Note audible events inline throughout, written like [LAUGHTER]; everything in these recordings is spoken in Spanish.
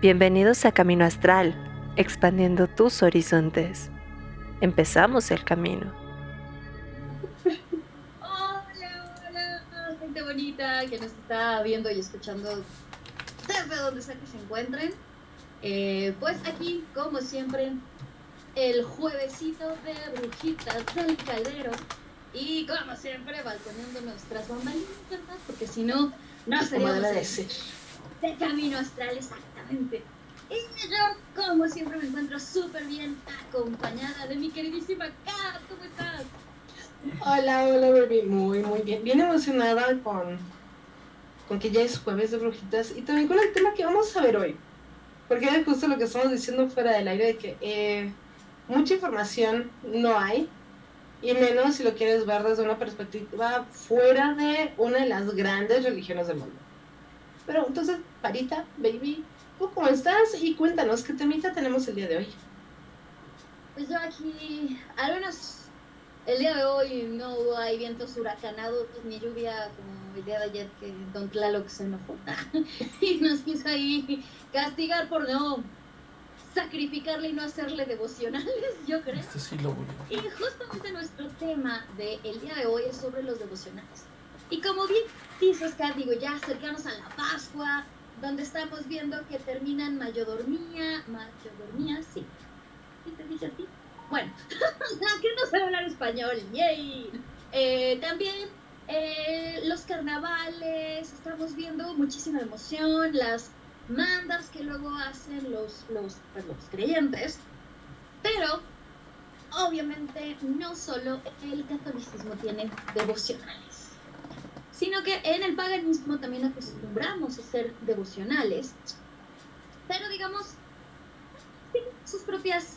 Bienvenidos a Camino Astral, expandiendo tus horizontes. Empezamos el camino. Hola, hola, gente bonita que nos está viendo y escuchando desde donde sea que se encuentren. Eh, pues aquí, como siempre, el juevesito de brujitas del caldero. Y como siempre, balconeando nuestras bambalinas, ¿verdad? Porque si no, no seríamos de de camino astral, Y yo, como siempre, me encuentro súper bien acompañada de mi queridísima Kat. ¿Cómo estás? Hola, hola, baby. Muy, muy bien. Bien emocionada con, con que ya es jueves de brujitas y también con el tema que vamos a ver hoy. Porque es justo lo que estamos diciendo fuera del aire de que eh, mucha información no hay. Y menos si lo quieres ver desde una perspectiva fuera de una de las grandes religiones del mundo. Pero entonces, Parita, baby, ¿tú cómo estás? Y cuéntanos qué temita tenemos el día de hoy. Pues yo aquí, al menos el día de hoy no hay vientos huracanados ni lluvia como el día de ayer que Don Tlaloc se enojó [LAUGHS] y nos quiso ahí castigar por no sacrificarle y no hacerle devocionales, yo creo. Este sí lo voy a Y justamente nuestro tema del día de hoy es sobre los devocionales. Y como bien dices, Kat, digo, ya cercanos a la Pascua, donde estamos viendo que terminan Mayodormía, Mayodormía, sí. ¿Qué te dije a ti? Bueno, [LAUGHS] que no sabe hablar español, yay. Eh, también eh, los carnavales, estamos viendo muchísima emoción, las mandas que luego hacen los, los, pues, los creyentes, pero obviamente no solo el catolicismo tiene devocionales, sino que en el paganismo también acostumbramos a ser devocionales, pero digamos, tienen sus propias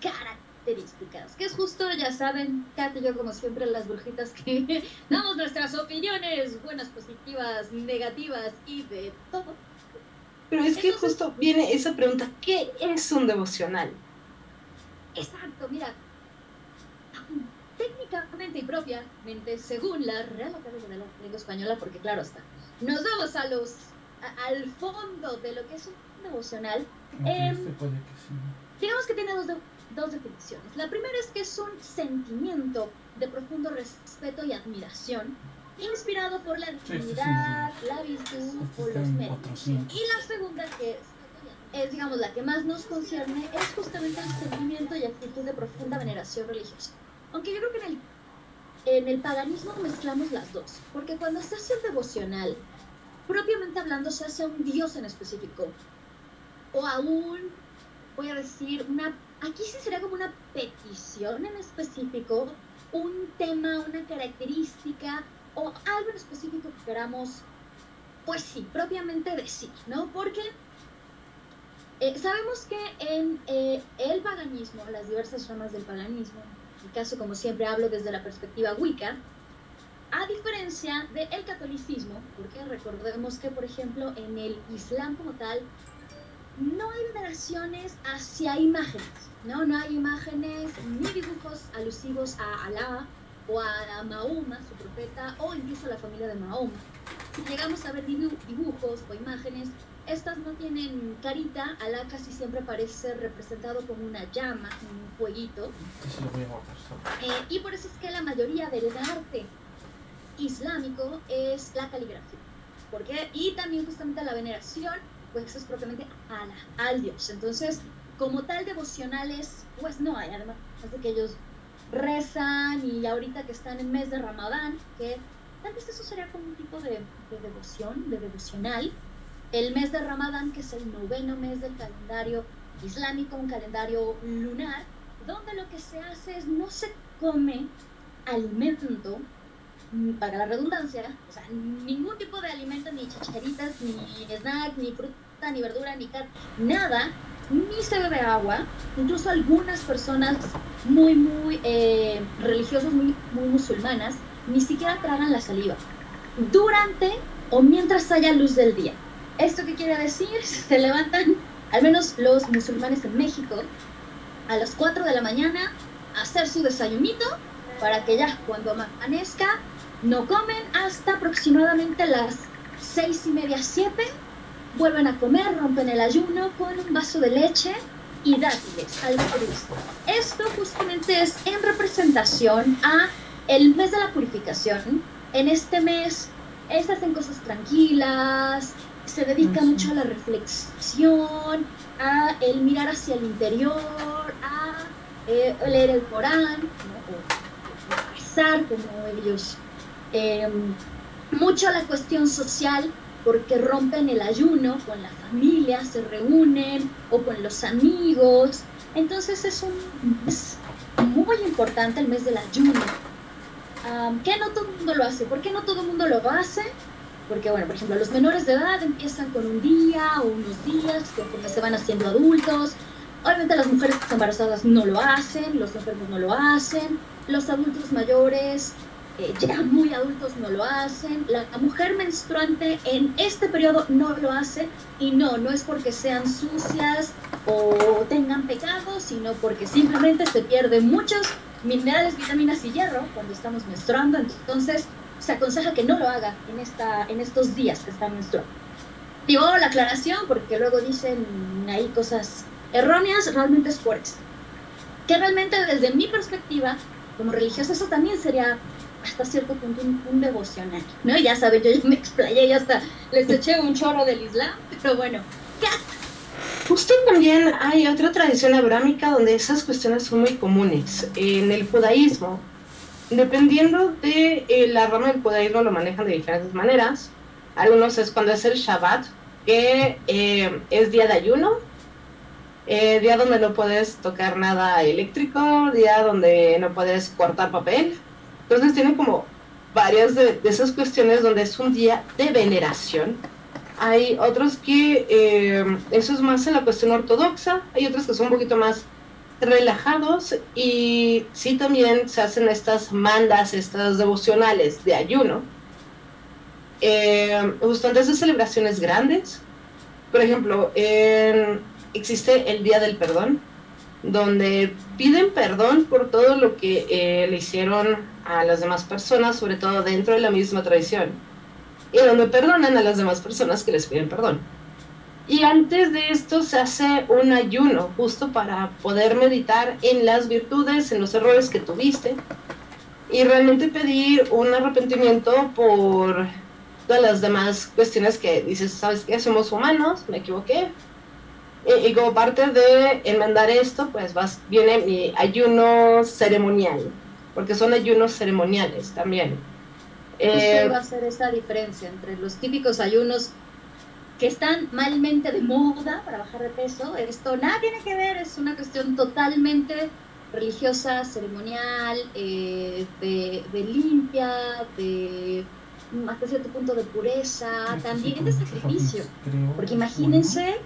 características, que es justo, ya saben, Kat y yo como siempre las brujitas que [LAUGHS] damos nuestras opiniones, buenas, positivas, negativas y de todo. Pero es que Entonces- justo viene esa pregunta, ¿qué es un devocional? Exacto, mira. Técnicamente y propiamente, según la Real Academia de la Lengua Española, porque claro está, nos vamos a los, a- al fondo de lo que es un devocional. Aunque Em, este puede que sí. Digamos que tiene dos, de- dos definiciones. La primera es que es un sentimiento de profundo respeto y admiración, inspirado por la sí, sí. divinidad, la virtud Este o los. 400. Y la segunda, que es, es, digamos, la que más nos concierne, es justamente el sentimiento y actitud de profunda veneración religiosa. Aunque yo creo que en el, en el paganismo mezclamos las dos, porque cuando se hace un devocional, propiamente hablando, se hace a un dios en específico, o a un, voy a decir, una, aquí sí sería como una petición en específico, un tema, una característica, o algo en específico que queramos pues sí, propiamente decir, ¿no? Porque eh, sabemos que en eh, el paganismo, las diversas ramas del paganismo, caso como siempre hablo desde la perspectiva Wicca, a diferencia del catolicismo, porque recordemos que por ejemplo en el Islam como tal, no hay veneraciones hacia imágenes, ¿no? No hay imágenes ni dibujos alusivos a Alá o a Mahoma, su profeta, o incluso a la familia de Mahoma llegamos a ver dibu- dibujos o imágenes, estas no tienen carita, Alá casi siempre parece representado como una llama, un fueguito, sí lo voy a guardar solo. eh, y por eso es que la mayoría del arte islámico es la caligrafía. ¿Por qué? Y también justamente la veneración, pues es propiamente a Alá, al Dios. Entonces, como tal devocionales, pues no hay, además de que ellos rezan y ahorita que están en mes de Ramadán, que tal vez eso sería como un tipo de, de devoción, de devocional. El mes de Ramadán, que es el noveno mes del calendario islámico, un calendario lunar, donde lo que se hace es no se come alimento, mm, para la redundancia, o sea, ningún tipo de alimento, ni chacharitas, ni snack, ni fruta, ni verdura, ni carne, nada, ni se bebe agua, incluso algunas personas muy, muy eh, religiosas, muy, muy musulmanas, ni siquiera tragan la saliva durante o mientras haya luz del día. ¿Esto qué quiere decir? Se levantan, al menos los musulmanes en México, a las 4 de la mañana a hacer su desayunito para que ya cuando amanezca no comen hasta aproximadamente las seis y media, siete vuelven a comer, rompen el ayuno con un vaso de leche y dátiles, algo dulce. Esto justamente es en representación a el mes de la purificación. En este mes se hacen cosas tranquilas, se dedica mucho a la reflexión, a el mirar hacia el interior, a eh, leer el Corán, o rezar como ellos. Em, mucho a la cuestión social, porque rompen el ayuno con la familia, se reúnen o con los amigos. Entonces es un mes muy importante el mes del ayuno. ¿Qué no todo el mundo lo hace? ¿Por qué no todo el mundo lo hace? Porque, bueno, por ejemplo, los menores de edad empiezan con un día o unos días conforme se van haciendo adultos. Obviamente las mujeres embarazadas no lo hacen, los enfermos no lo hacen, los adultos mayores eh, ya muy adultos no lo hacen, la, mujer menstruante en este periodo no lo hace y no, no es porque sean sucias o tengan pecados, sino porque simplemente se pierden muchos minerales, vitaminas y hierro cuando estamos menstruando, entonces se aconseja que no lo haga en, esta, en estos días que están menstruando. Digo la aclaración porque luego dicen ahí cosas erróneas, realmente es por eso. Que realmente desde mi perspectiva, como religiosa, eso también sería hasta cierto punto un, devocional, ¿no? Ya saben, yo ya me explayé y hasta les eché un chorro del Islam, pero bueno, ¿qué? Justo también hay otra tradición abrámica donde esas cuestiones son muy comunes. En el judaísmo, dependiendo de eh, la rama del judaísmo, lo manejan de diferentes maneras. Algunos es cuando es el Shabbat, que eh, es día de ayuno, eh, día donde no puedes tocar nada eléctrico, día donde no puedes cortar papel, entonces tienen como varias de, esas cuestiones donde es un día de veneración. Hay otros que eso es más en la cuestión ortodoxa, hay otros que son un poquito más relajados y sí también se hacen estas mandas, estas devocionales de ayuno. Eh, justo antes de celebraciones grandes, por ejemplo, existe el Día del Perdón, donde piden perdón por todo lo que eh, le hicieron a las demás personas, sobre todo dentro de la misma tradición, y donde perdonan a las demás personas que les piden perdón. Y antes de esto se hace un ayuno justo para poder meditar en las virtudes, en los errores que tuviste y realmente pedir un arrepentimiento por todas las demás cuestiones que dices, ¿sabes qué? Somos humanos, me equivoqué, y, como parte de enmendar esto, pues vas, viene mi ayuno ceremonial, porque son ayunos ceremoniales también. ¿Qué eh, va a ser esa diferencia entre los típicos ayunos que están malmente de moda para bajar de peso? Esto nada tiene que ver, es una cuestión totalmente religiosa, ceremonial, eh, de, de, limpia, de hasta cierto punto de pureza, también de sacrificio. Porque imagínense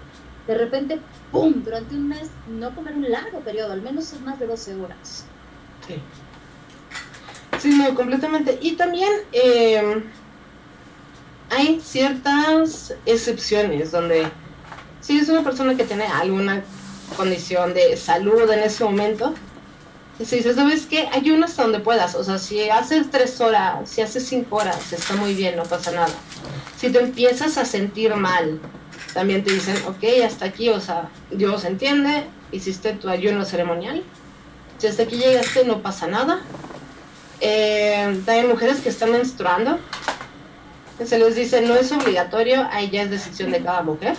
de repente, ¡pum!, durante un mes no comer un largo periodo, al menos más de 12 horas. Sí. Sí, no, completamente. Y también em, hay ciertas excepciones donde si es una persona que tiene alguna condición de salud en ese momento, si dices, ¿sabes qué? Ayuna hasta donde puedas. O sea, si haces tres horas, si haces cinco horas, está muy bien, no pasa nada. Si te empiezas a sentir mal, también te dicen, ok, hasta aquí, o sea, Dios entiende, hiciste tu ayuno ceremonial, si hasta aquí llegaste no pasa nada. Eh, hay mujeres que están menstruando, se les dice, no es obligatorio, ahí ya es decisión de cada mujer,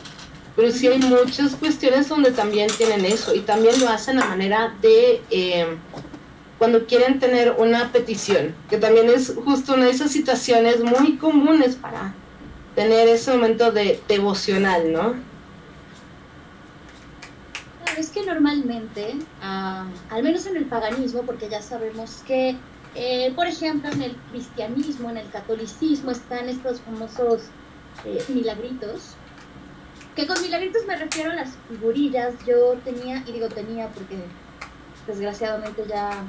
pero sí hay muchas cuestiones donde también tienen eso y también lo hacen a manera de... Eh, cuando quieren tener una petición, que también es justo una de esas situaciones muy comunes para tener ese momento de devocional, ¿no? Es que normalmente, ah, al menos en el paganismo, porque ya sabemos que, eh, por ejemplo, en el cristianismo, en el catolicismo, están estos famosos eh, milagritos, que con milagritos me refiero a las figurillas. Yo tenía, y digo tenía porque desgraciadamente ya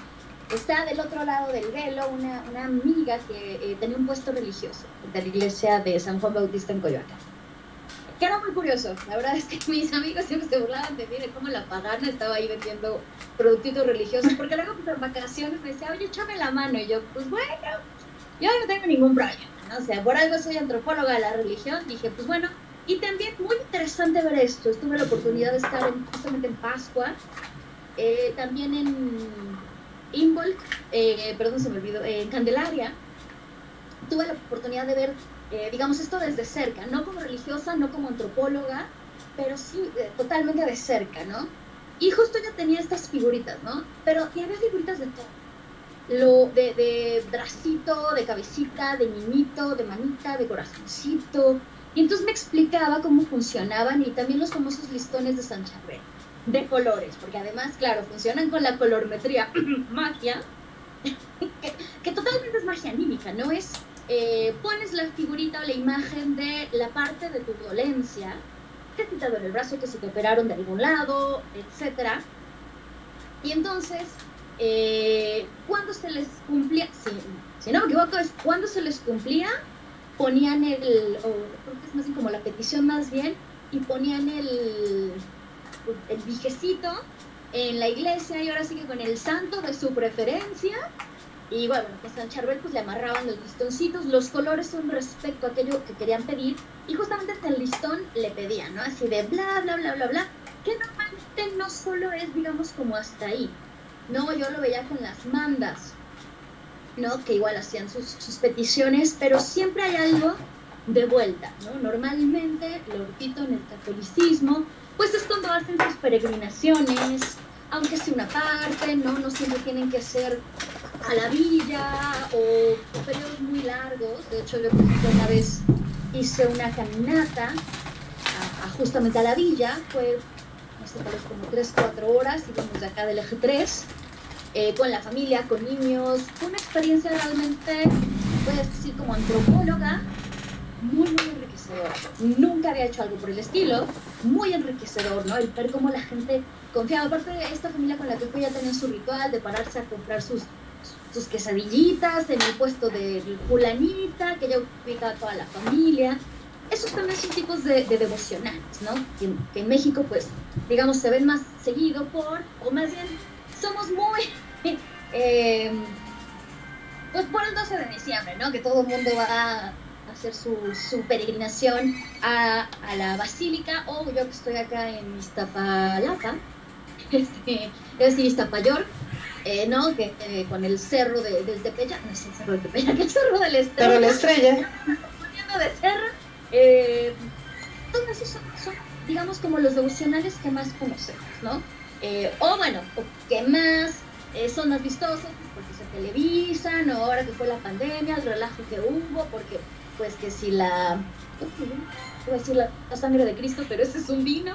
[LAUGHS] está del otro lado del velo una, una amiga que eh, tenía un puesto religioso de la iglesia de San Juan Bautista en Coyoacán. Que era muy curioso. La verdad es que [LAUGHS] mis amigos siempre se burlaban de mí de cómo la pagana estaba ahí vendiendo productitos religiosos. Porque luego pues, en vacaciones me decía, oye, échame la mano. Y yo, pues bueno, yo no tengo ningún problema. O sea, por algo soy antropóloga de la religión. Dije, pues bueno, Y también muy interesante ver esto. Tuve la oportunidad de estar justamente en Pascua, eh, también en Imbolc, eh, perdón, se me olvidó, en Candelaria. Tuve la oportunidad de ver, eh, digamos, esto desde cerca, no como religiosa, no como antropóloga, pero sí totalmente de cerca, ¿no? Y justo yo tenía estas figuritas, ¿no? Pero y había figuritas de todo lo de, de bracito, de cabecita, de niñito, de manita, de corazoncito. Y entonces me explicaba cómo funcionaban y también los famosos listones de San Charbel, de colores, porque además, claro, funcionan con la colorimetría [CLEARS THROAT] magia, [LAUGHS] que, totalmente es magia anímica, ¿no? Es, eh, pones la figurita o la imagen de la parte de tu dolencia, que te en el brazo, que se te operaron de algún lado, etc. Y entonces eh, cuando se les cumplía, si, no me equivoco, es cuando se les cumplía, ponían el, o creo que es más bien como la petición más bien, y ponían el, el dijecito en la iglesia y ahora sigue con el santo de su preferencia. Y bueno, pues San Charbel pues le amarraban los listoncitos, los colores son respecto a aquello que querían pedir y justamente en el listón le pedían, ¿no? Así de bla, bla, bla, bla, bla, que normalmente no solo es, digamos, como hasta ahí, no, yo lo veía con las mandas, ¿no? Que igual hacían sus, peticiones, pero siempre hay algo de vuelta, ¿no? Normalmente, lo repito, en el catolicismo, pues es cuando hacen sus peregrinaciones, aunque sea una parte, ¿no? No siempre tienen que ser a la villa o periodos muy largos. De hecho, yo una vez hice una caminata justamente a la villa, fue este, tal vez como 3, 4 horas, íbamos de acá del eje 3, eh, con la familia, con niños. Fue una experiencia realmente, puedes decir, como antropóloga, muy, muy enriquecedora. Nunca había hecho algo por el estilo, muy enriquecedor, ¿no? El ver cómo la gente confiaba. Aparte, esta familia con la que fui ya tenía su ritual de pararse a comprar sus, sus quesadillitas en el puesto de fulanita, que ya ubicaba a toda la familia esos también son tipos de, devocionales, ¿no? Que, en México, pues, digamos, se ven más seguido por, o más bien, somos muy, [LAUGHS] eh, pues por el 12 de diciembre, ¿no? Que todo el mundo va a hacer su, su peregrinación a, a, la basílica, o yo que estoy acá en Iztapalapa, [LAUGHS] este, es decir, Iztapayor, eh, ¿no? Que eh, con el cerro de, del Tepeyac, no es el cerro de Tepeyac, [LAUGHS] el cerro de la estrella. De la estrella. Poniendo de cerro eh, todos esos son, digamos, como los devocionales que más conocemos, ¿no? O bueno, que más son más vistosos porque se televisan, o ahora que fue la pandemia, el relajo que hubo, porque pues que si la, voy a decir la, sangre de Cristo, pero ese es un vino.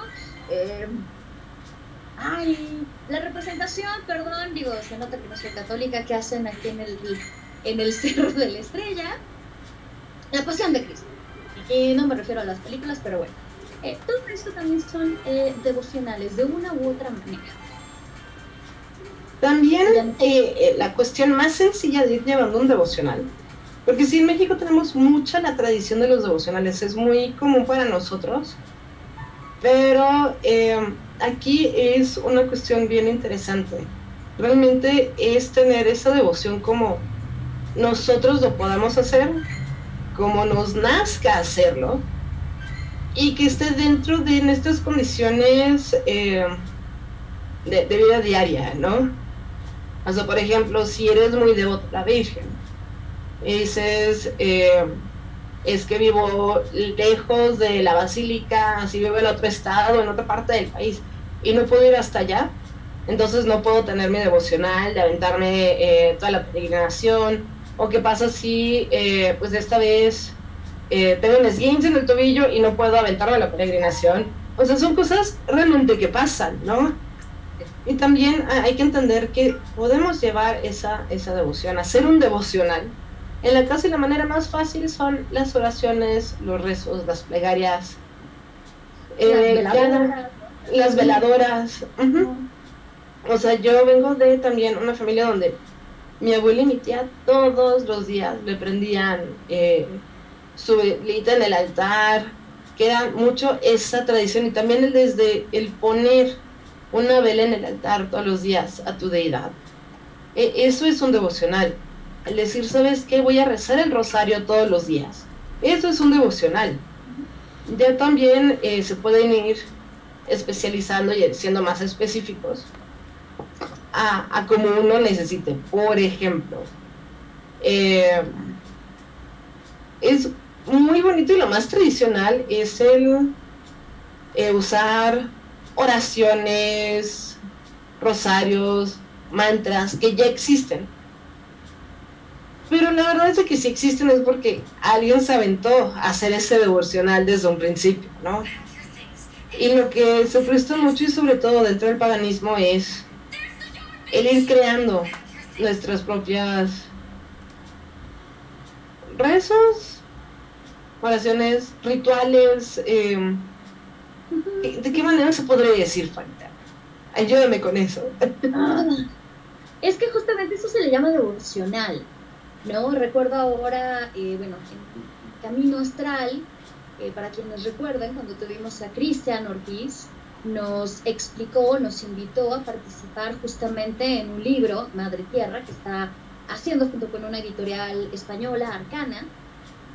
Eh, ay, la representación, perdón, digo, se nota que no soy católica, que hacen aquí en el, en el [LAUGHS] Cerro de la Estrella, la pasión de Cristo. Eh, no me refiero a las películas, pero bueno. Eh, todo esto también son eh, devocionales, de una u otra manera. También la cuestión más sencilla de ir llevando un devocional, porque si en México tenemos mucha la tradición de los devocionales, es muy común para nosotros, pero aquí es una cuestión bien interesante. Realmente es tener esa devoción como nosotros lo podamos hacer, como nos nazca hacerlo y que esté dentro de estas condiciones eh, de, vida diaria, ¿no? O sea, por ejemplo, si eres muy devoto a la Virgen, y dices, eh, es que vivo lejos de la basílica, así vivo en otro estado, en otra parte del país, y no puedo ir hasta allá, entonces no puedo tener mi devocional, de aventarme eh, toda la peregrinación, o qué pasa si, eh, pues esta vez eh, tengo un esguince en el tobillo y no puedo aventarme la peregrinación. O sea, son cosas realmente que pasan, ¿no? Y también hay que entender que podemos llevar esa, esa devoción, hacer un devocional. En la casa y la manera más fácil son las oraciones, los rezos, las plegarias, eh, las veladoras. O sea, yo vengo de también una familia donde mi abuela y mi tía todos los días le prendían eh, su velita en el altar, que era mucho esa tradición y también desde el poner una vela en el altar todos los días a tu deidad. E, eso es un devocional. El decir, ¿sabes qué? Voy a rezar el rosario todos los días. Eso es un devocional. Ya también eh, se pueden ir especializando y siendo más específicos a, a como uno necesite. Por ejemplo, eh, es muy bonito y lo más tradicional es el eh, usar oraciones, rosarios, mantras que ya existen. Pero la verdad es que si existen es porque alguien se aventó a hacer ese devocional desde un principio, ¿no? Y lo que se presta mucho y sobre todo dentro del paganismo es el ir creando nuestras propias rezos, oraciones, rituales. Eh, ¿De qué manera se podría decir, Fanita? Ayúdame con eso. Ah, es que justamente eso se le llama devocional, ¿no? Recuerdo ahora, eh, bueno, en Camino Astral, eh, para quienes recuerden, cuando tuvimos a Cristian Ortiz, nos explicó, nos invitó a participar justamente en un libro, Madre Tierra, que está haciendo junto con una editorial española, Arcana,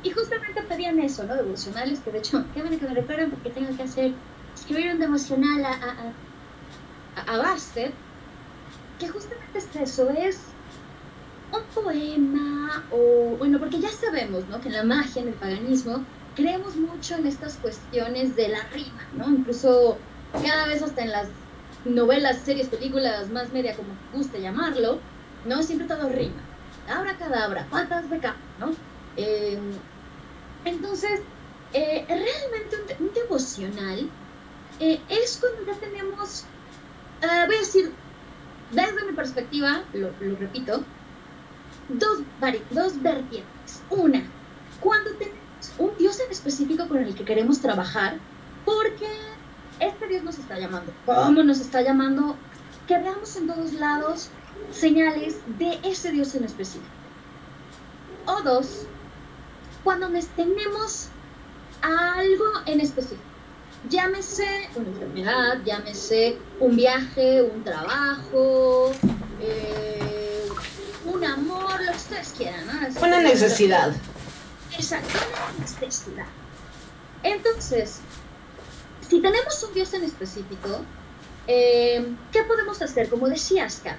y justamente pedían eso, ¿no? Devocionales, que de hecho, qué bueno que me recuerden porque tengo que hacer, escribir un devocional a, a, a, Bastet, que justamente es eso, es un poema, o bueno, porque ya sabemos, ¿no? Que en la magia, en el paganismo, creemos mucho en estas cuestiones de la rima, ¿no? Incluso cada vez hasta en las novelas, series, películas, más media, como guste llamarlo, ¿no? Siempre todo rima. Abra cadabra, patas de acá, ¿no? Eh, entonces, eh, realmente un, devocional eh, es cuando ya tenemos, uh, voy a decir, desde mi perspectiva, lo repito, dos, dos vertientes. Una, cuando tenemos un Dios en específico con el que queremos trabajar, porque este Dios nos está llamando. ¿Cómo nos está llamando? Que veamos en todos lados señales de ese Dios en específico. O dos, cuando tenemos algo en específico. Llámese una enfermedad, llámese un viaje, un trabajo, eh, un amor, lo que ustedes quieran. ¿no? Una necesidad. Exacto, una necesidad. Entonces, si tenemos un Dios en específico, eh, ¿qué podemos hacer? Como decía Ascar,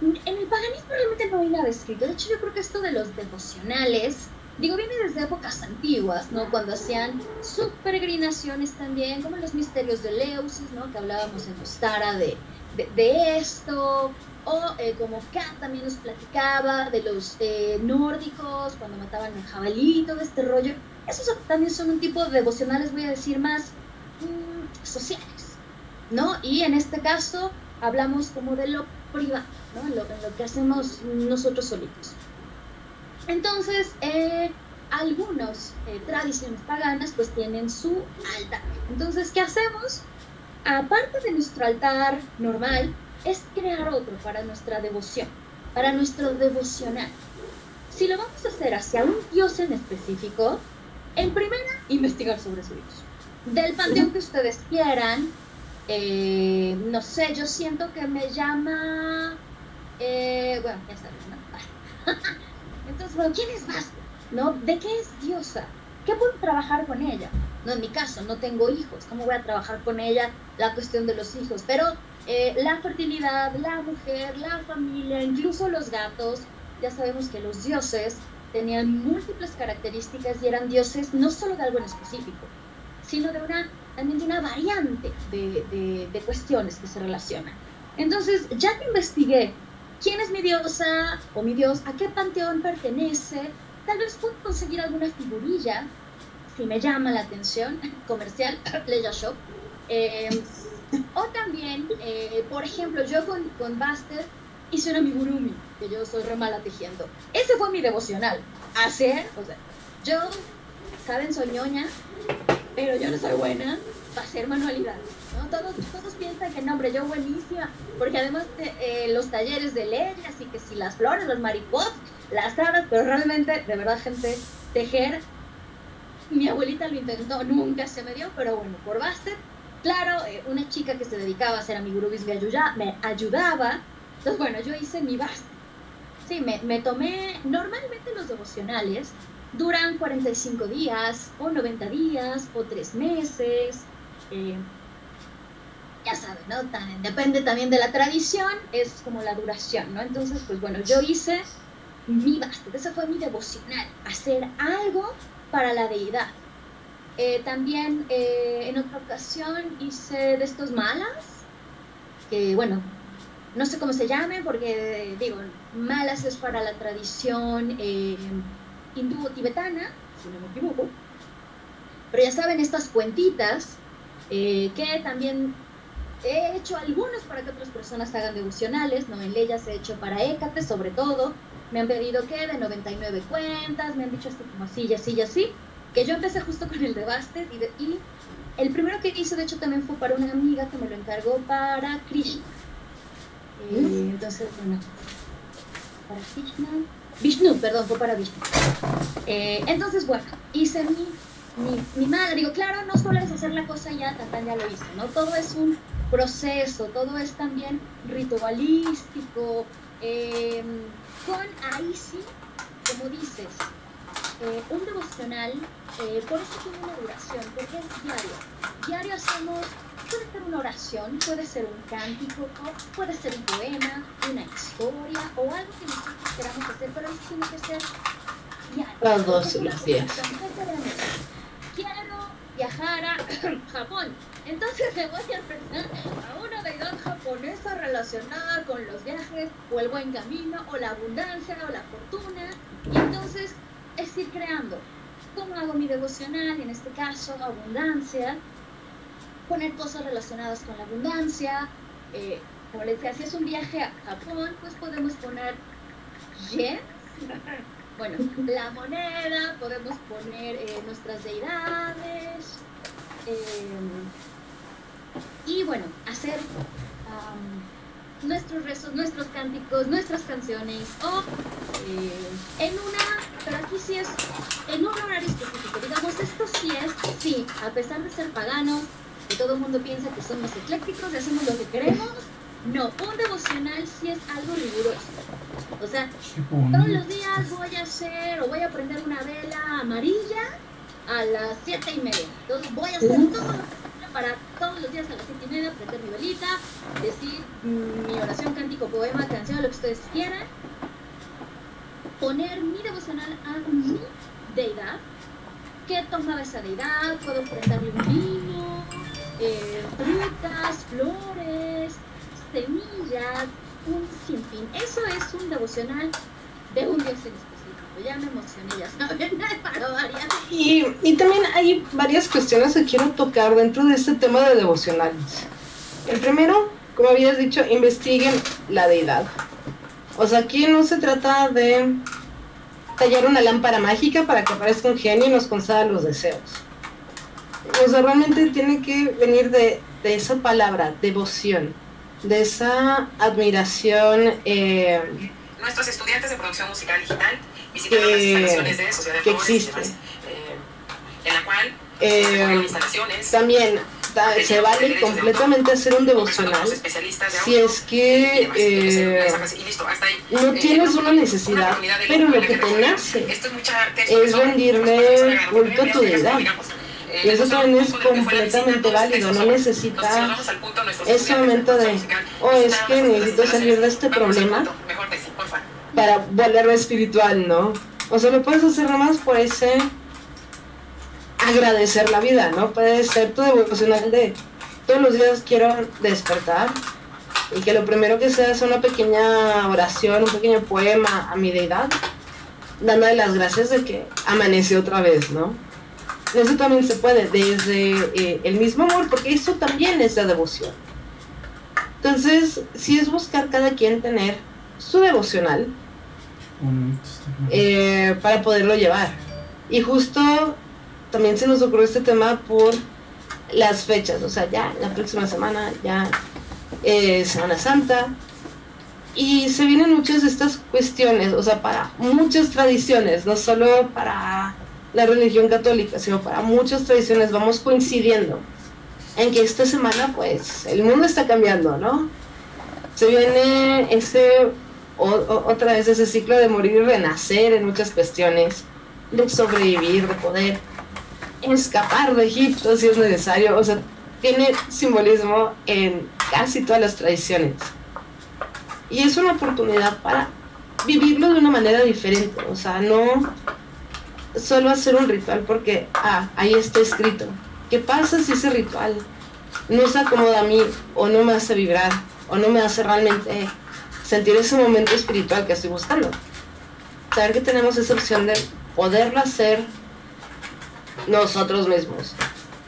en el paganismo realmente no hay nada escrito. De hecho, yo creo que esto de los devocionales, digo, viene desde épocas antiguas, ¿no? Cuando hacían sus peregrinaciones también, como los misterios de Leusis, ¿no? Que hablábamos en Ostara de, de, esto, o eh, como Kat también nos platicaba de los eh, nórdicos, cuando mataban al jabalí, todo este rollo. Esos también son un tipo de devocionales, voy a decir, más mm, sociales, ¿no? Y en este caso hablamos como de lo privado, ¿no? en, lo, que hacemos nosotros solitos. Entonces, eh, algunos eh, tradiciones paganas pues tienen su altar. Entonces, ¿qué hacemos? Aparte de nuestro altar normal, es crear otro para nuestra devoción, para nuestro devocional. Si lo vamos a hacer hacia un dios en específico, en primera, investigar sobre su dios. Del panteón que ustedes quieran, eh, no sé, yo siento que me llama, eh, bueno, ya sabes, ¿no? [LAUGHS] Entonces, ¿quién es Basta? ¿No? ¿De qué es diosa? ¿Qué puedo trabajar con ella? No, en mi caso, no tengo hijos, ¿cómo voy a trabajar con ella la cuestión de los hijos? Pero eh, la fertilidad, la mujer, la familia, incluso los gatos, ya sabemos que los dioses tenían múltiples características y eran dioses no solo de algo en específico, sino de una también de una variante de, de, cuestiones que se relacionan. Entonces, ya que investigué quién es mi diosa o mi dios, a qué panteón pertenece, tal vez puedo conseguir alguna figurilla, si me llama la atención, [LAUGHS] comercial, [LAUGHS] Pleasure Shop. Eh, o también, eh, por ejemplo, yo con, con Buster hice una amigurumi, que yo soy re mala tejiendo. Ese fue mi devocional. Hacer, o sea, yo, ¿saben? Soy ñoña, pero yo no soy buena para hacer manualidades. ¿no? Todos, todos piensan que no, hombre, yo buenísima, porque además de, eh, los talleres de leche, así que si las flores, los mariposas, las aras, pero realmente, de verdad, gente, tejer, mi abuelita lo intentó, nunca se me dio, pero bueno, por base, claro, eh, una chica que se dedicaba a hacer amigurubis me, ayuda, me ayudaba, entonces bueno, yo hice mi base. Sí, me, tomé, normalmente los devocionales, duran 45 días, o 90 días, o 3 meses. eh, ya saben, ¿no? También depende también de la tradición, es como la duración, ¿no? Entonces, pues bueno, yo hice mi basta, ese fue mi devocional, hacer algo para la deidad. Eh, también eh, en otra ocasión hice de estos malas, que bueno, no sé cómo se llame, porque digo, malas es para la tradición eh, hindú tibetana, si no me equivoco. Pero ya saben, estas cuentitas eh, que también he hecho algunos para que otras personas hagan devocionales, ¿no? En ellas he hecho para Hécate sobre todo. Me han pedido que de 99 cuentas, me han dicho así como así y así y así. Que yo empecé justo con el de Bastet y, de- y el primero que hice de hecho también fue para una amiga que me lo encargó para Krishna. Eh, entonces, bueno, para Krishna. Vishnu, perdón, fue para Vishnu. Eh, entonces, bueno, hice mi, mi, mi madre. Digo, claro, no solo es hacer la cosa ya, Tatán ya lo hizo, ¿no? Todo es un proceso, todo es también ritualístico, eh, con ahí sí, como dices, eh, un devocional, eh, por eso tiene una duración, porque es diario. Diario hacemos, puede ser una oración, puede ser un cántico, puede ser un poema, una historia o algo que nosotros queramos hacer, pero eso tiene que ser diario. Las dos Es una los días. Quiero viajar a Japón. Entonces me voy a enfrentar a una deidad japonesa relacionada con los viajes o el buen camino o la abundancia o la fortuna. Y entonces es ir creando. ¿Cómo hago mi devocional? En este caso, abundancia. Poner cosas relacionadas con la abundancia. Eh, como les decía, si es un viaje a Japón, pues podemos poner yen. Bueno, la moneda, podemos poner eh, nuestras deidades. eh, y bueno, hacer am, nuestros rezos, nuestros cánticos, nuestras canciones o eh, en una, pero aquí sí es en un horario específico. Digamos, esto sí es, sí, a pesar de ser paganos, que todo el mundo piensa que somos eclécticos y hacemos lo que queremos, no, un devocional sí es algo riguroso. O sea, Qué todos los días voy a hacer o voy a prender una vela amarilla a las siete y media. Entonces voy a hacer todo para todos los días a las siete y media prender mi velita, decir mm, mi oración, cántico, poema, canción, lo que ustedes quieran. Poner mi devocional a mi deidad. ¿Qué tomaba esa deidad? Puedo prenderle un vino, eh, frutas, flores, semillas, un sinfín. Eso es un devocional de un Dios en específico. Ya me emocioné, ya saben, [LAUGHS] para variar. Y, y también hay varias cuestiones que quiero tocar dentro de este tema de devocionales. El primero, como habías dicho, investiguen la deidad. O sea, aquí no se trata de tallar una lámpara mágica para que aparezca un genio y nos conceda los deseos. O sea, realmente tiene que venir de, de esa palabra, devoción, de esa admiración. eh, Nuestros estudiantes de producción musical digital visitaron Que- las instalaciones de Sociedad que existe. demás, eh, en la cual eh, instalaciones también se vale completamente hacer un devocional si es que eh, no tienes en una necesidad, pero lo que te nace es rendirle culto a tu deidad. Y eso también es completamente válido, no nuestros ese momento de, "Oh, es que necesito salir de este instalaciones". Vamos al problema. para volverlo espiritual, ¿no? O sea, lo puedes hacer nomás por ese agradecer la vida, ¿no? Puede ser tu devocional de todos los días quiero despertar y que lo primero que sea es una pequeña oración, un pequeño poema a mi deidad, dándole las gracias de que amaneció otra vez, ¿no? Eso también se puede desde eh, el mismo amor, porque eso también es la devoción. Entonces, si es buscar cada quien tener su devocional, eh, para poderlo llevar. Y justo también se nos ocurrió este tema por las fechas, o sea, ya la próxima semana, ya eh, Semana Santa. Y se vienen muchas de estas cuestiones, o sea, para muchas tradiciones, no solo para la religión católica, sino para muchas tradiciones vamos coincidiendo en que esta semana, pues, el mundo está cambiando, ¿no? Se viene ese otra vez ese ciclo de morir y renacer en muchas cuestiones. de sobrevivir, de poder escapar de Egipto si es necesario. O sea, tiene simbolismo en casi todas las tradiciones. Y es una oportunidad para vivirlo de una manera diferente. O sea, no solo hacer un ritual porque, ah, ahí está escrito. ¿Qué pasa si ese ritual no se acomoda a mí o no me hace vibrar o no me hace realmente sentir ese momento espiritual que estoy buscando? Saber que tenemos esa opción de poderlo hacer nosotros mismos,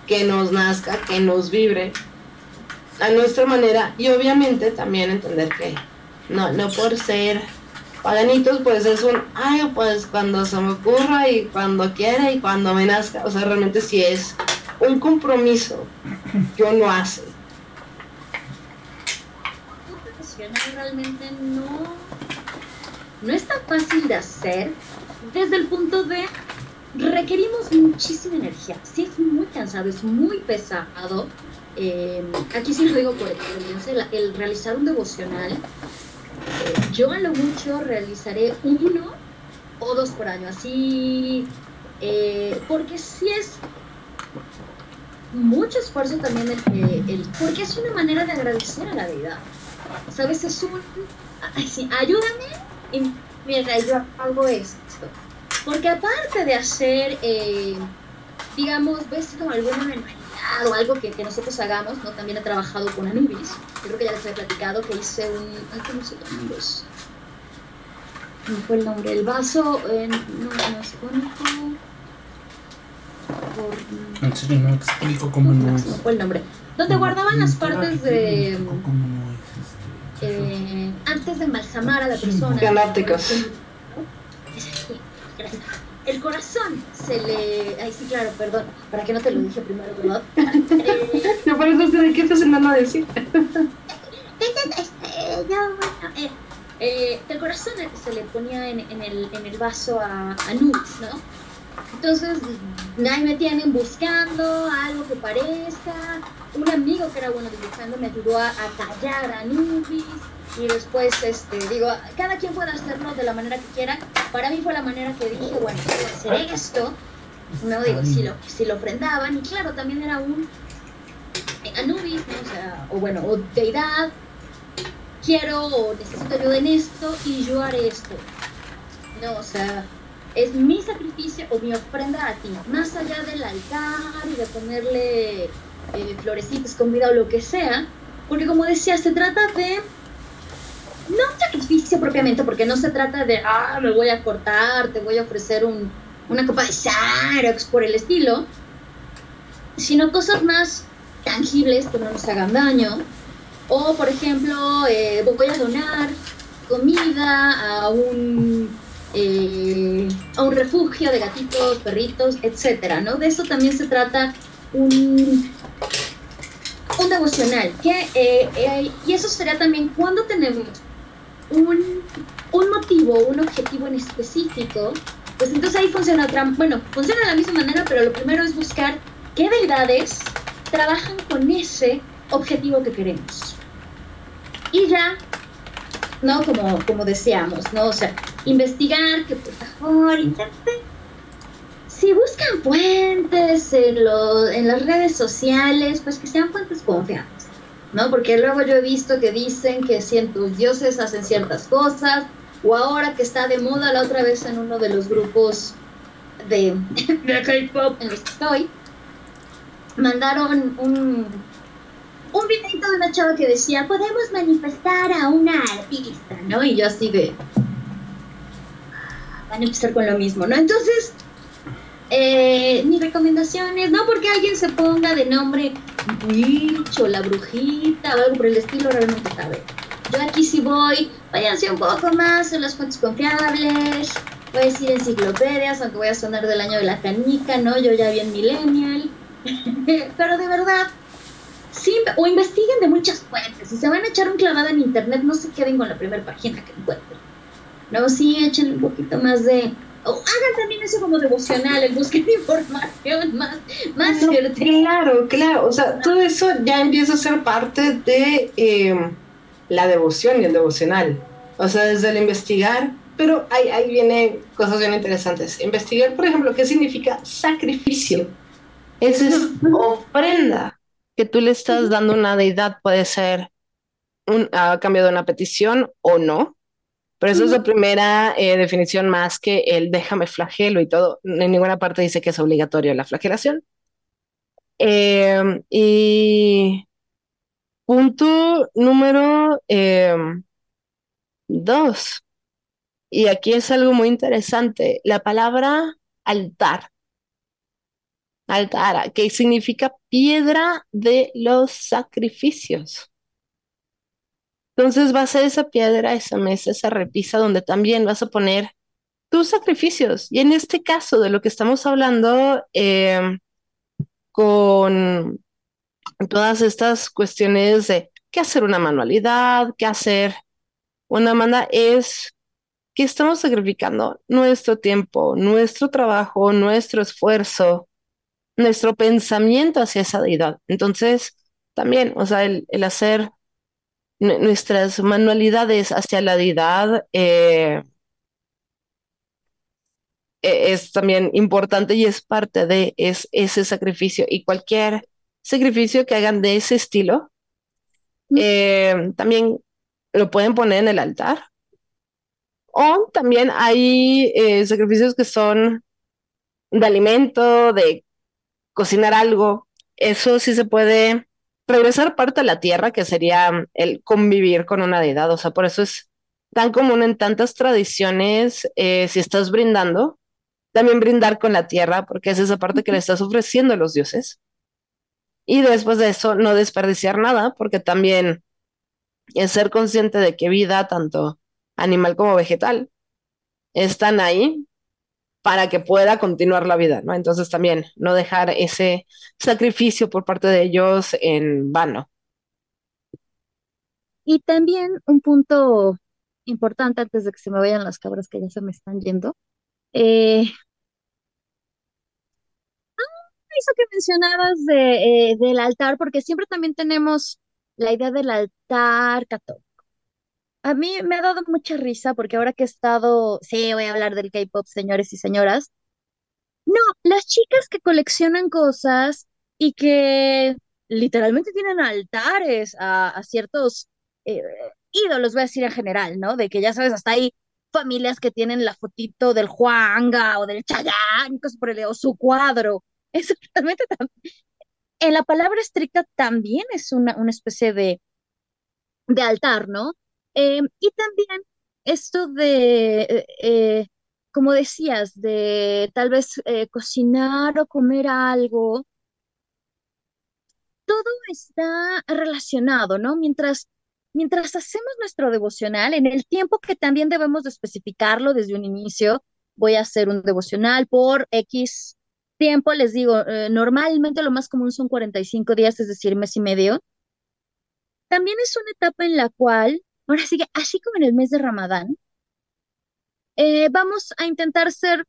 que nos nazca, que nos vibre a nuestra manera y obviamente también entender que no, no por ser paganitos pues es un, ay, pues cuando se me ocurra y cuando quiera y cuando me nazca, o sea, realmente sí es un compromiso que uno hace. realmente no, no es tan fácil de hacer desde el punto de requerimos muchísima energía. Sí, es muy cansado, es muy pesado. Eh, aquí sí lo digo por experiencia, el realizar un devocional, eh, yo a lo mucho realizaré uno o dos por año, así, eh, porque sí es mucho esfuerzo también el, porque es una manera de agradecer a la vida. ¿Sabes? Es un, ayúdame y mira, yo hago esto porque aparte de hacer, eh, digamos, ves como alguna manualidad o algo que, que, nosotros hagamos, ¿no? También he trabajado con Anubis. Creo que ya les he platicado que hice un... Ay, ¿Cómo se llama? No fue el nombre. El vaso... Eh, no, no es cónico. Por... En serio, no explico cómo no, es. No fue el nombre. Donde guardaban las partes de... ¿Cómo no es eh, antes de embalsamar a la persona. Galácticos el corazón se le. Ay, sí, claro, perdón. ¿Para qué no te lo dije primero, verdad? [LAUGHS] eh... No, por eso sé de qué estás andando a decir. eh, eh, el corazón se le ponía en, en, el, en el vaso a, a Nubis, ¿no? Entonces, ahí me tienen buscando algo que parezca. Un amigo que era bueno dibujando me ayudó a, a tallar a Nubis y después este digo cada quien puede hacerlo de la manera que quiera. Para mí fue la manera que dije bueno voy a hacer esto no digo si lo si lo ofrendaban y claro también era un Anubis ¿no? o sea o bueno o deidad quiero o necesito ayuda en esto y yo haré esto no o sea es mi sacrificio o mi ofrenda a ti más allá del altar y de ponerle eh, florecitas con vida o lo que sea porque como decía se trata de no sacrificio propiamente, porque no se trata de, ah, me voy a cortar, te voy a ofrecer un, una copa de Xerox por el estilo, sino cosas más tangibles que no nos hagan daño. O, por ejemplo, eh, voy a donar comida a un, eh, a un refugio de gatitos, perritos, etcétera, ¿no? De eso también se trata un, un devocional. Que, eh, y eso sería también cuando tenemos un, un motivo, un objetivo en específico, pues entonces ahí funciona otra, bueno, funciona de la misma manera, pero lo primero es buscar qué deidades trabajan con ese objetivo que queremos. Y ya, ¿no? Como, como deseamos, ¿no? O sea, investigar que por favor Si buscan fuentes en, lo, en las redes sociales, pues que sean fuentes confiables. ¿No? Porque luego yo he visto que dicen que ciertos dioses hacen ciertas cosas, o ahora que está de moda la otra vez en uno de los grupos de, [LAUGHS] de K-pop en los que estoy, mandaron un, un videito de una chava que decía, podemos manifestar a una artista, ¿no? Y yo así de... Van a empezar con lo mismo, ¿no? Entonces, eh, recomendaciones, no porque alguien se ponga de nombre bicho, la brujita o algo por el estilo, realmente sabe. Yo aquí sí voy, váyanse un poco más en las fuentes confiables, voy a decir enciclopedias, aunque voy a sonar del año de la canica, ¿no? Yo ya bien millennial. [LAUGHS] Pero de verdad, sí, o investiguen de muchas fuentes. Si se van a echar un clavado en internet, no se queden con la primera página que encuentren. No, sí, echen un poquito más de hagan también eso como devocional, el busquen [LAUGHS] información más, más Claro, claro, o sea, todo eso ya empieza a ser parte de em, la devoción y el devocional. O sea, desde el investigar, Pero ahí, ahí vienen cosas bien interesantes. Investigar, por ejemplo, qué significa sacrificio. Esa es ofrenda que tú le estás dando una deidad. Puede ser un, a cambio de una petición o no. Pero esa es la primera eh, definición más que el déjame flagelo y todo. En ninguna parte dice que es obligatorio la flagelación. Eh, y punto número eh, dos. Y aquí es algo muy interesante. La palabra altar. Altar, que significa piedra de los sacrificios. Entonces va a ser esa piedra, esa mesa, esa repisa donde también vas a poner tus sacrificios. Y en este caso de lo que estamos hablando eh, con todas estas cuestiones de qué hacer una manualidad, qué hacer una manda, es que estamos sacrificando nuestro tiempo, nuestro trabajo, nuestro esfuerzo, nuestro pensamiento hacia esa deidad. Entonces, también, o sea, el, el hacer nuestras manualidades hacia la deidad eh, e-, es también importante y es parte de es, ese sacrificio. Y cualquier sacrificio que hagan de ese estilo, eh, también lo pueden poner en el altar. O también hay eh, sacrificios que son de alimento, de cocinar algo. Eso sí se puede regresar parte a la tierra, que sería el convivir con una deidad. O sea, por eso es tan común en tantas tradiciones, eh, si estás brindando, también brindar con la tierra, porque es esa parte que le estás ofreciendo a los dioses. Y después de eso, no desperdiciar nada, porque también es ser consciente de que vida, tanto animal como vegetal, están ahí para que pueda continuar la vida, ¿no? Entonces también no dejar ese sacrificio por parte de ellos en vano. Y también un punto importante antes de que se me vayan las cabras que ya se me están yendo. Eh, ah, eso que mencionabas de, eh, del altar, porque siempre también tenemos la idea del altar católico. A mí me ha dado mucha risa porque ahora que he estado, sí, voy a hablar del K-pop, señores y señoras. No, las chicas que coleccionan cosas y que literalmente tienen altares a, ciertos eh, ídolos, voy a decir en general, ¿no? De que ya sabes, hasta hay familias que tienen la fotito del Juanga o del Chayán, o su cuadro. [LAUGHS] Eso totalmente en la palabra estricta también es una, una especie de, de altar, ¿no? Em, y también esto de, eh, eh, como decías, de tal vez eh, cocinar o comer algo, todo está relacionado, ¿no? Mientras, mientras hacemos nuestro devocional, en el tiempo que también debemos de especificarlo desde un inicio, voy a hacer un devocional por X tiempo, les digo, normalmente lo más común son 45 días, es decir, mes y medio. También es una etapa en la cual Ahora sí que, así como en el mes de Ramadán, eh, vamos a intentar ser,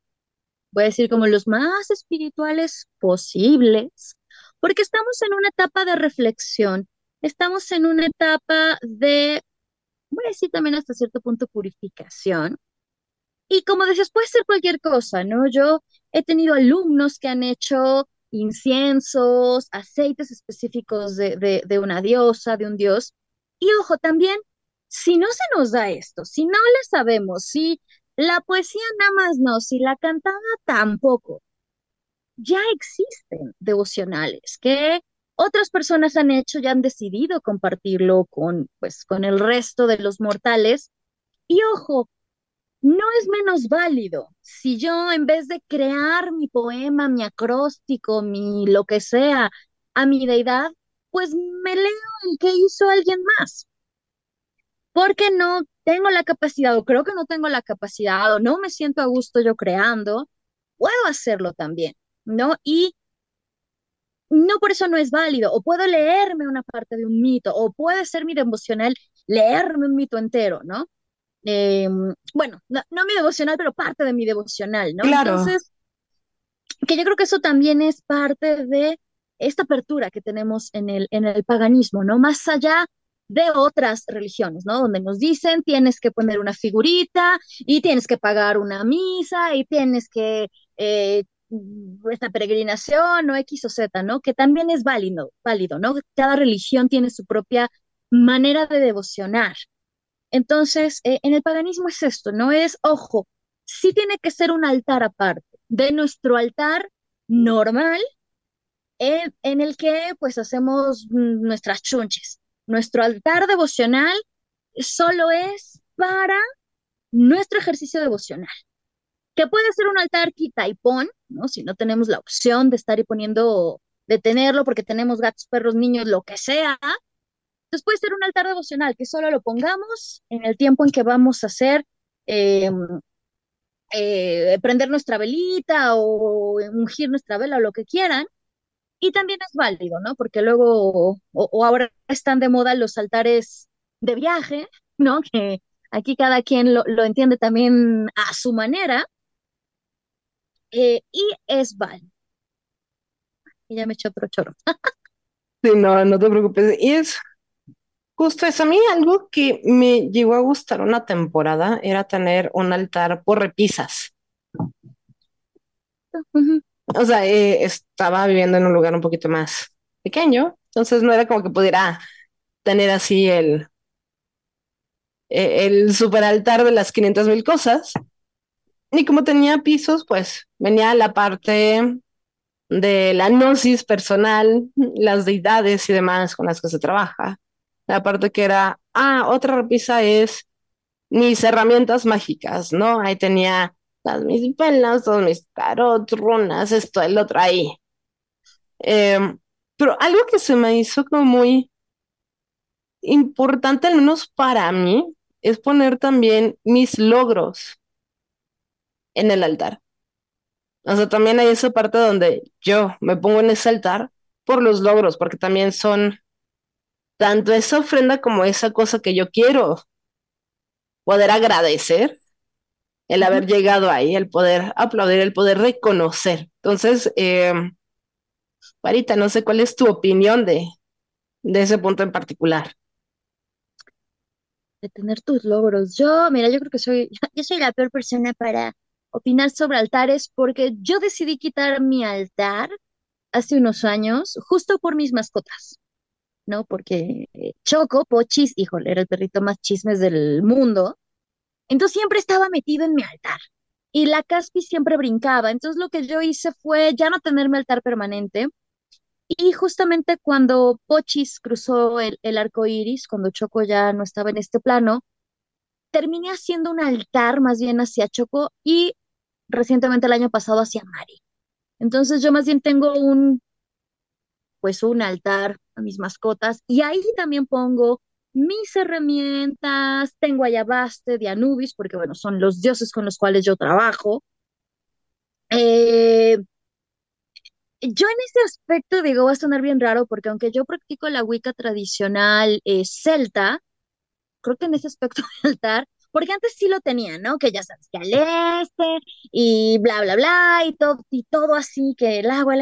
voy a decir, como los más espirituales posibles, porque estamos en una etapa de reflexión, estamos en una etapa de, voy a decir también hasta cierto punto, purificación. Y como decías, puede ser cualquier cosa, ¿no? Yo he tenido alumnos que han hecho inciensos, aceites específicos de, de una diosa, de un dios. Y ojo, también si no se nos da esto, si no le sabemos, si la poesía nada más no, si la cantada tampoco, ya existen devocionales que otras personas han hecho y han decidido compartirlo con, pues, con el resto de los mortales. Y ojo, no es menos válido si yo en vez de crear mi poema, mi acróstico, mi lo que sea a mi deidad, pues me leo el que hizo alguien más porque no tengo la capacidad o creo que no tengo la capacidad o no me siento a gusto yo creando, puedo hacerlo también, ¿no? Y no por eso no es válido, o puedo leerme una parte de un mito, o puede ser mi devocional leerme un mito entero, ¿no? Em, bueno, no, mi devocional, pero parte de mi devocional, ¿no? Claro. Entonces, que yo creo que eso también es parte de esta apertura que tenemos en el, en el paganismo, ¿no? Más allá de otras religiones, ¿no? Donde nos dicen tienes que poner una figurita y tienes que pagar una misa y tienes que eh, esta peregrinación o X o Z, ¿no? Que también es válido, válido, ¿no? Cada religión tiene su propia manera de devocionar. Entonces, eh, en el paganismo es esto, no es, ojo, sí tiene que ser un altar aparte de nuestro altar normal en, en el que pues hacemos mm, nuestras chunches. Nuestro altar devocional solo es para nuestro ejercicio devocional, que puede ser un altar quita y pon, ¿no? Si no tenemos la opción de estar y poniendo, de tenerlo porque tenemos gatos, perros, niños, lo que sea, entonces puede ser un altar devocional que solo lo pongamos en el tiempo en que vamos a hacer, em, eh, prender nuestra velita o ungir nuestra vela o lo que quieran. Y también es válido, ¿no? Porque luego, o, ahora están de moda los altares de viaje, ¿no? Que aquí cada quien lo, entiende también a su manera. Eh, y es válido. Y ya me eché otro choro. [LAUGHS] Sí, no, no te preocupes. Y es Justo eso, a mí algo que me llegó a gustar una temporada era tener un altar por repisas. O sea, eh, estaba viviendo en un lugar un poquito más pequeño, entonces no era como que pudiera tener así el, e, el super altar de las 500 mil cosas. Y como tenía pisos, pues venía la parte de la gnosis personal, las deidades y demás con las que se trabaja la parte que era, ah, otra repisa es mis herramientas mágicas, ¿no? Ahí tenía las mis velas, todos mis tarot, runas, esto, el otro ahí. Em, pero algo que se me hizo como muy importante, al menos para mí, es poner también mis logros en el altar. O sea, también hay esa parte donde yo me pongo en ese altar por los logros, porque también son tanto esa ofrenda como esa cosa que yo quiero poder agradecer, el haber llegado ahí, el poder aplaudir, el poder reconocer. Entonces, eh, Marita, no sé cuál es tu opinión de, de ese punto en particular. De tener tus logros. Yo, mira, yo creo que soy, [LAUGHS] yo soy la peor persona para opinar sobre altares porque yo decidí quitar mi altar hace unos años justo por mis mascotas. ¿no? Porque eh, Choco, Pochis, híjole, era el perrito más chismes del mundo. Entonces siempre estaba metido en mi altar. Y la Caspi siempre brincaba. Entonces lo que yo hice fue ya no tener mi altar permanente. Y justamente cuando Pochis cruzó el, el arco iris, cuando Choco ya no estaba en este plano, terminé haciendo un altar más bien hacia Choco y recientemente el año pasado hacia Mari. Entonces yo más bien tengo un, pues un altar a mis mascotas y ahí también pongo mis herramientas, tengo Ayabaste de Anubis, porque bueno, son los dioses con los cuales yo trabajo. Eh, yo en ese aspecto digo, va a sonar bien raro, porque aunque yo practico la Wicca tradicional eh, celta, creo que en ese aspecto [LAUGHS] de altar, porque antes sí lo tenía, ¿no? Que ya sabes, que al este y bla, bla, bla, y todo, y todo así, que el agua,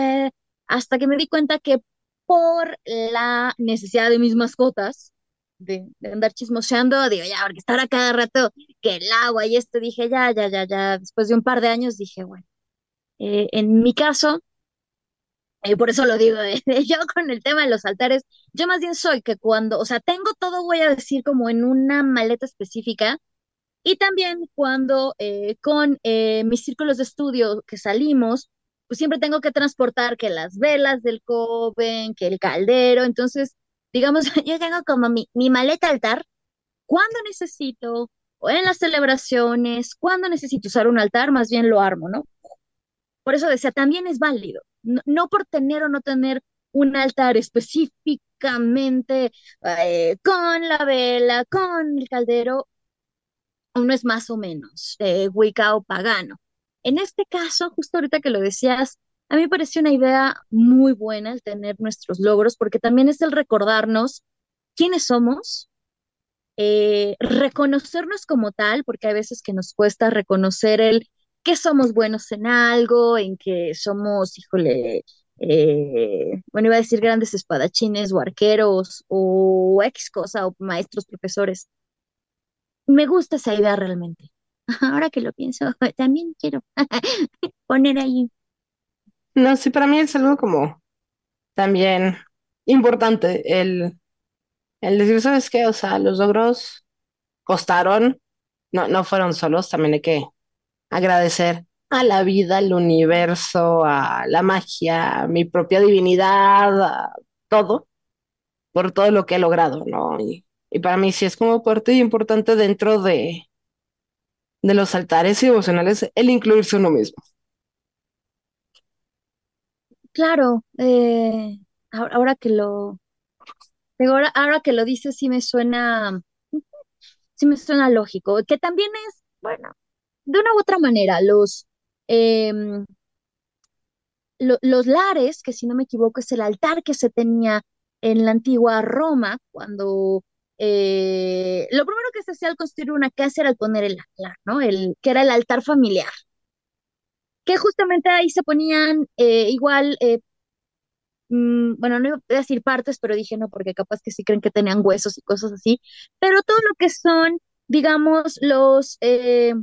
hasta que me di cuenta que por la necesidad de mis mascotas, de, andar chismoseando, digo, ya, porque estar a cada rato que el agua y esto, dije, ya, ya, ya, ya, después de un par de años dije, bueno, eh, en mi caso, eh, por eso lo digo, [LAUGHS] yo con el tema de los altares, yo más bien soy que cuando, o sea, tengo todo, voy a decir, como en una maleta específica, y también cuando eh, con mis círculos de estudio que salimos, pues siempre tengo que transportar que las velas del coven, que el caldero, entonces, digamos, [LAUGHS] yo tengo como mi, mi maleta altar, cuando necesito, o en las celebraciones, cuando necesito usar un altar, más bien lo armo, ¿no? Por eso decía, también es válido, no, por tener o no tener un altar específicamente eh, con la vela, con el caldero, uno es más o menos eh, wicca o pagano. En este caso, justo ahorita que lo decías, a mí me pareció una idea muy buena el tener nuestros logros, porque también es el recordarnos quiénes somos, eh, reconocernos como tal, porque hay veces que nos cuesta reconocer el que somos buenos en algo, en que somos, híjole, eh, bueno, iba a decir grandes espadachines o arqueros o X cosa o maestros, profesores. Me gusta esa idea realmente. [LAUGHS] Ahora que lo pienso, [LAUGHS] también quiero [LAUGHS] poner ahí. No, sí, para mí es algo como también importante el, el decir, ¿sabes qué? O sea, los logros costaron, no, no fueron solos, también hay que agradecer a la vida, al universo, a la magia, a mi propia divinidad, a todo, por todo lo que he logrado, ¿no? Y, y para mí sí es como parte importante dentro de, de los altares emocionales el incluirse uno mismo. Claro, eh, ahora, que lo, ahora, ahora que lo dices, sí me suena, sí me suena lógico, que también es, bueno, de una u otra manera, los, em, lo- los lares, que si no me equivoco es el altar que se tenía en la antigua Roma, cuando eh, lo primero que se hacía al construir una casa era poner el altar, ¿no? El, que era el altar familiar, que justamente ahí se ponían eh, igual, eh, mm, bueno, no iba a decir partes, pero dije no, porque capaz que sí creen que tenían huesos y cosas así, pero todo lo que son, digamos, los... eh,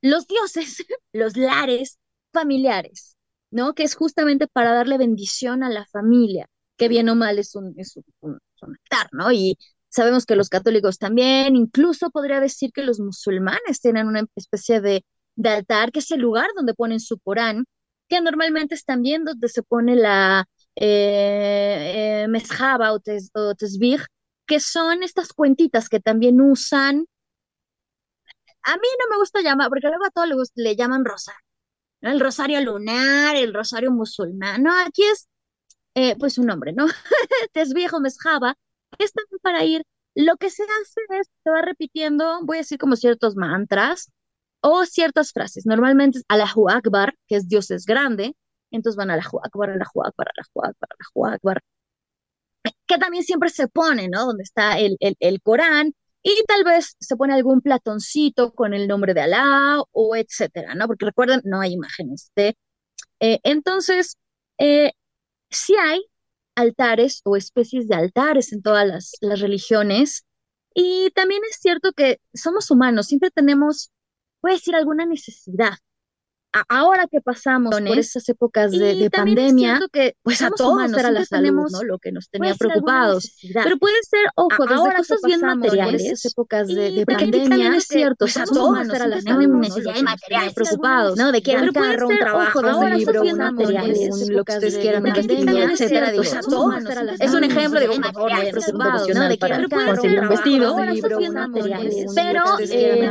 los dioses, [LAUGHS] los lares familiares, ¿no? Que es justamente para darle bendición a la familia, que bien o mal es un, es un, un- un altar, ¿no? Y sabemos que los católicos también, incluso podría decir que los musulmanes tienen una especie de, de altar, que es el lugar donde ponen su Corán, que normalmente es también donde se pone la eh, eh, mezhaba o, tes, o tesbih, que son estas cuentitas que también usan a mí no me gusta llamar, porque luego a todos le, llaman rosario. El rosario lunar, el rosario musulmán. No, aquí es eh, pues un nombre, ¿no? [LAUGHS] es viejo, mezjaba. Es para ir. Lo que se hace es, se va repitiendo, voy a decir como ciertos mantras o ciertas frases. Normalmente es Allahu Akbar, que es Dios es grande. Entonces van Allahu Akbar, Allahu Akbar, Allahu Akbar, Allahu Akbar que también siempre se pone, ¿no? Donde está el, el, el Corán, y tal vez se pone algún platoncito con el nombre de Alá o etcétera, ¿no? Porque recuerden, no hay imágenes de... eh, entonces, eh, sí hay altares o especies de altares en todas las, las religiones, y también es cierto que somos humanos, siempre tenemos, a decir, alguna necesidad ahora que pasamos por esas épocas de, de pandemia, que pues a todos era la salud, tenemos, ¿no? Lo que nos tenía alguna preocupados. Pero puede ser, ojo, A- ahora cosas bien por materiales, esas épocas de, de pandemia, es cierto, pues, todos era la salud, de de alguna preocupados, ¿no? De que Pero carro, un trabajo, un libro, un material, lo que ustedes de- quieran, de pandemia, pandemia, es etcétera, cierto, digo, somos somos humanos, humanos, siempre es un ejemplo, por favor, no a De que pero conseguir un vestido, un libro, materiales, pero pero, eh,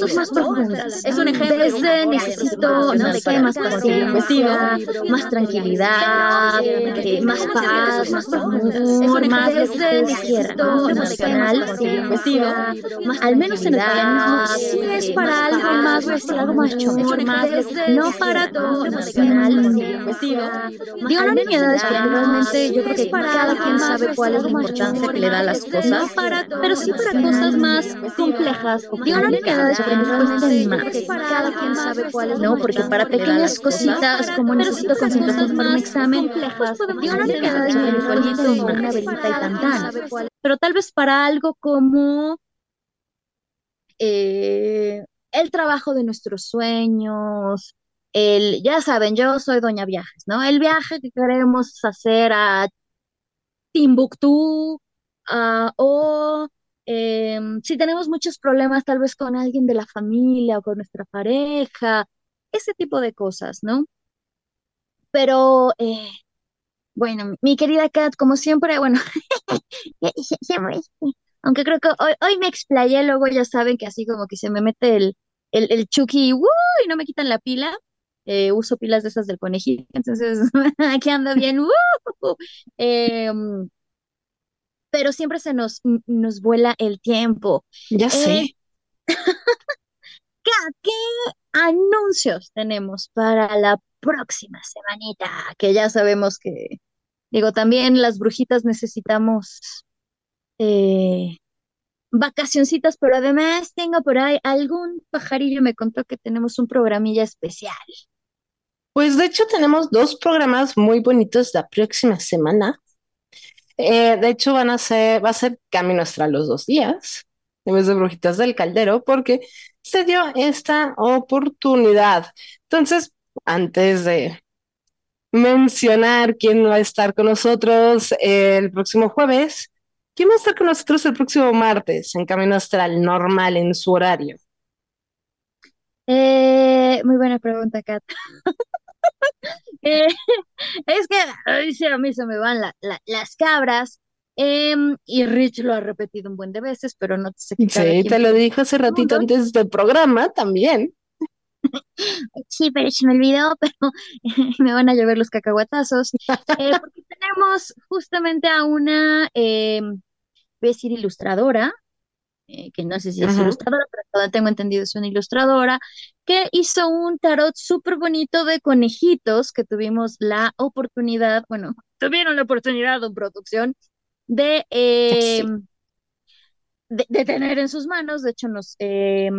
cosas más profundas. profundas. Es un ejemplo, necesito, no no sé qué más trabajo, más tranquilidad, eh, más paz, más amor, más quieran, más emocional, paciencia, más al menos en el paganismo sí es para algo más, algo más choncho, más no para todo emocional. Digo, no linealidades, porque realmente yo creo que cada quien sabe cuál es la importancia que le da a las cosas, pero sí para cosas más complejas. Digo, no linealidades, porque cuesten más. Cada quien sabe no, porque para pequeñas cositas como necesito concentración para un examen, pues no una velita y tan tan. Pero tal vez para algo como eh, el trabajo de nuestros sueños, el, ya saben, yo soy Doña Viajes, ¿no? El viaje que queremos hacer a Timbuktu, ah, o em, si tenemos muchos problemas tal vez con alguien de la familia o con nuestra pareja, ese tipo de cosas, ¿no? Pero, eh, bueno, mi querida Kat, como siempre, bueno, [LAUGHS] aunque creo que hoy, hoy me explayé, luego ya saben que así como que se me mete el, el, el Chucky ¡uh! y no me quitan la pila. Eh, uso pilas de esas del conejito, entonces [LAUGHS] aquí anda bien. Em, pero siempre se nos, nos vuela el tiempo. Ya Eh, sé. [LAUGHS] ¿qué, qué anuncios tenemos para la próxima semanita? Que ya sabemos que, digo, también las brujitas necesitamos eh, vacacioncitas, pero además tengo por ahí algún pajarillo me contó que tenemos un programilla especial. Pues de hecho tenemos dos programas muy bonitos la próxima semana. Eh, de hecho van a va a ser Camino Astral los dos días, en vez de Brujitas del Caldero, porque se dio esta oportunidad. Entonces, antes de mencionar quién va a estar con nosotros el próximo jueves, ¿quién va a estar con nosotros el próximo martes en Camino Astral normal en su horario? Eh, muy buena pregunta, Kat. [LAUGHS] [LAUGHS] Eh, es que ay, sí, a mí se me van la- la- las cabras. em, y Rich lo ha repetido un buen de veces, pero no te sé quitar Sí, te lo dije hace ratito antes del programa también. [LAUGHS] Sí, pero se me olvidó, [LAUGHS] pero me van a llover los cacahuatazos. Eh, porque tenemos justamente a una, eh, voy a decir ilustradora, eh, que no sé si es ilustradora, pero todo tengo entendido es una ilustradora, que hizo un tarot súper bonito de conejitos que tuvimos la oportunidad, bueno, tuvieron la oportunidad en producción de, eh, Sí. de, de tener en sus manos. De hecho, nos, eh,